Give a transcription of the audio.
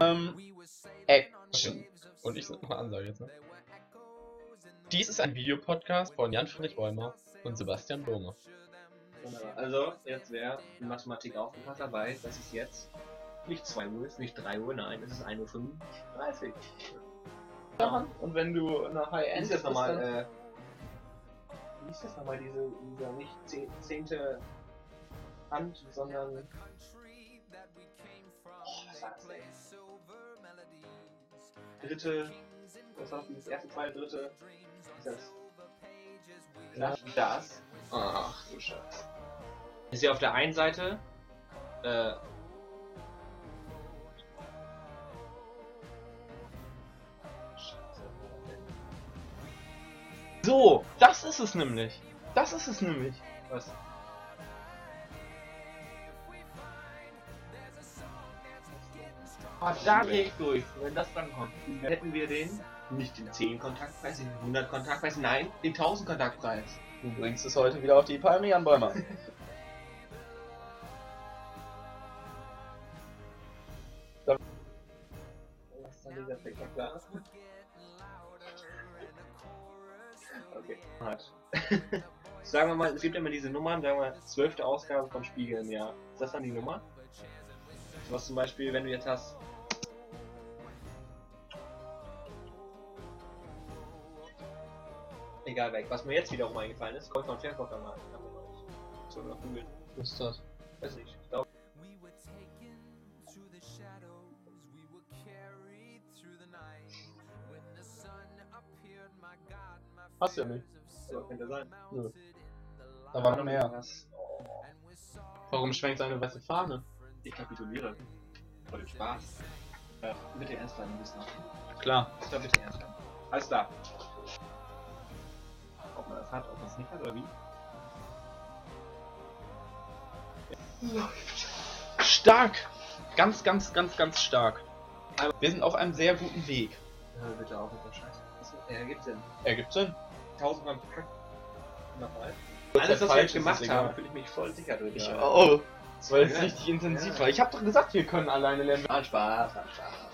Ähm, Action. Und ich sag mal Ansage jetzt, ne? Dies ist ein Videopodcast von Jan-Friedrich Wollmer und Sebastian. Wunderbar. Also, jetzt wer in Mathematik aufgepasst hat, weiß, dass es jetzt nicht 2 Uhr ist, nicht 3 Uhr, nein, es ist 1.35 Uhr. Ja. Und wenn du eine Wie High-End ist das nochmal, äh, wie ist das nochmal, diese, dieser nicht zeh- zehnte Hand, sondern. Dritte, was war das, dieses erste, zweite, dritte, das? Das. Ach du Scheiße. Ist ja auf der einen Seite, äh, So, das ist es nämlich. Das ist es nämlich. was? Ah, da geh ich durch, wenn das dann kommt. Hätten wir den, nicht den 10 Kontaktpreis, den 100 Kontaktpreis, nein, den 1000 Kontaktpreis. Du bringst es heute wieder auf die Palme, Jan Bäumer. Okay. Hat. sagen wir mal, es gibt immer diese Nummern, sagen wir, zwölfte Ausgabe von Spiegel im Jahr. Ist das dann die Nummer? Was zum Beispiel, wenn du jetzt hast. Egal weg. Was mir jetzt wiederum eingefallen ist, Käufer und Verkäufer mal. Haben wir noch nicht. So noch googeln. Was ist das? Weiß nicht. Ich glaube, We were taken to the shadows, we were carried through the night. When the sun appeared, my God, my Hast du ja nicht. so könnte sein. Nö. Da war noch mehr. Was? Oh, Warum schwenkt eine weiße Fahne? ich kapituliere. Vor dem Spaß. Äh, bitte ernst bleiben, Gustav. Klar. Gustav, bitte ernst bleiben. Alles klar hat und was nicht hat, oder wie? Stark! Ganz, ganz, ganz, ganz stark. Aber wir sind auf einem sehr guten Weg. Hör bitte auf mit dem Scheiß. Das äh, ergibt Sinn. Ergibt Sinn. Tausendmal nochmal. Alles, was wir jetzt gemacht haben, fühle ich mich voll sicher durch. Ich, oh, oh. Das war richtig intensiv. Ja. Ich habe doch gesagt, wir können alleine lernen. Hat Spaß, hat Spaß.